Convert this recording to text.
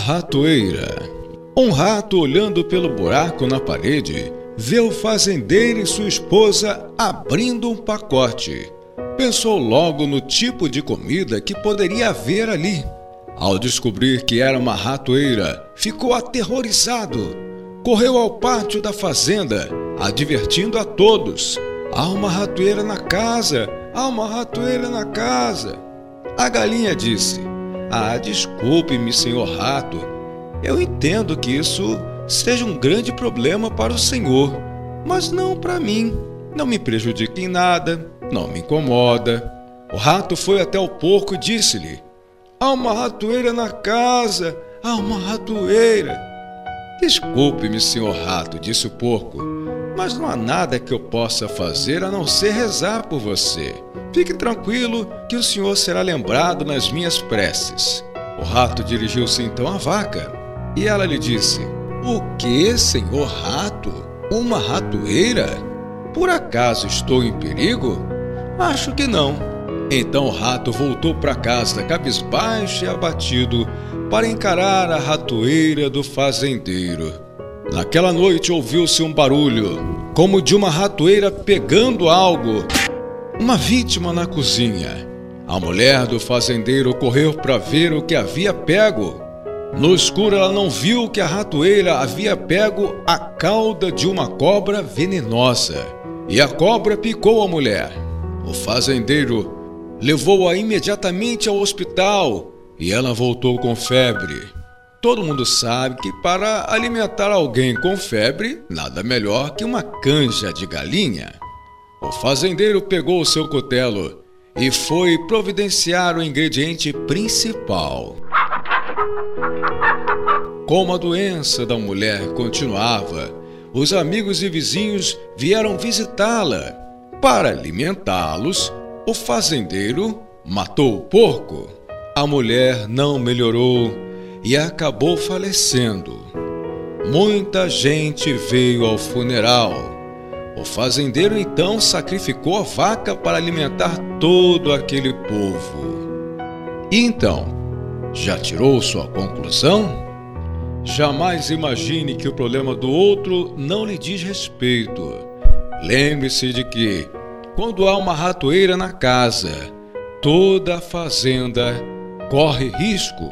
ratoeira. Um rato olhando pelo buraco na parede vê o fazendeiro e sua esposa abrindo um pacote. Pensou logo no tipo de comida que poderia haver ali. Ao descobrir que era uma ratoeira, ficou aterrorizado. Correu ao pátio da fazenda, advertindo a todos: há uma ratoeira na casa, há uma ratoeira na casa. A galinha disse: Ah, desculpe-me, senhor rato. Eu entendo que isso seja um grande problema para o senhor, mas não para mim. Não me prejudique em nada, não me incomoda. O rato foi até o porco e disse-lhe: Há uma ratoeira na casa, há uma ratoeira. Desculpe-me, senhor rato, disse o porco, mas não há nada que eu possa fazer a não ser rezar por você. Fique tranquilo que o senhor será lembrado nas minhas preces. O rato dirigiu-se então à vaca e ela lhe disse: O que, senhor rato? Uma ratoeira? Por acaso estou em perigo? Acho que não. Então o rato voltou para casa, cabisbaixo e abatido, para encarar a ratoeira do fazendeiro. Naquela noite ouviu-se um barulho, como de uma ratoeira pegando algo. Uma vítima na cozinha. A mulher do fazendeiro correu para ver o que havia pego. No escuro, ela não viu que a ratoeira havia pego a cauda de uma cobra venenosa. E a cobra picou a mulher. O fazendeiro levou-a imediatamente ao hospital e ela voltou com febre. Todo mundo sabe que para alimentar alguém com febre, nada melhor que uma canja de galinha. O fazendeiro pegou o seu cutelo e foi providenciar o ingrediente principal. Como a doença da mulher continuava, os amigos e vizinhos vieram visitá-la. Para alimentá-los, o fazendeiro matou o porco. A mulher não melhorou e acabou falecendo. Muita gente veio ao funeral. O fazendeiro então sacrificou a vaca para alimentar todo aquele povo. E então, já tirou sua conclusão? Jamais imagine que o problema do outro não lhe diz respeito. Lembre-se de que, quando há uma ratoeira na casa, toda a fazenda corre risco.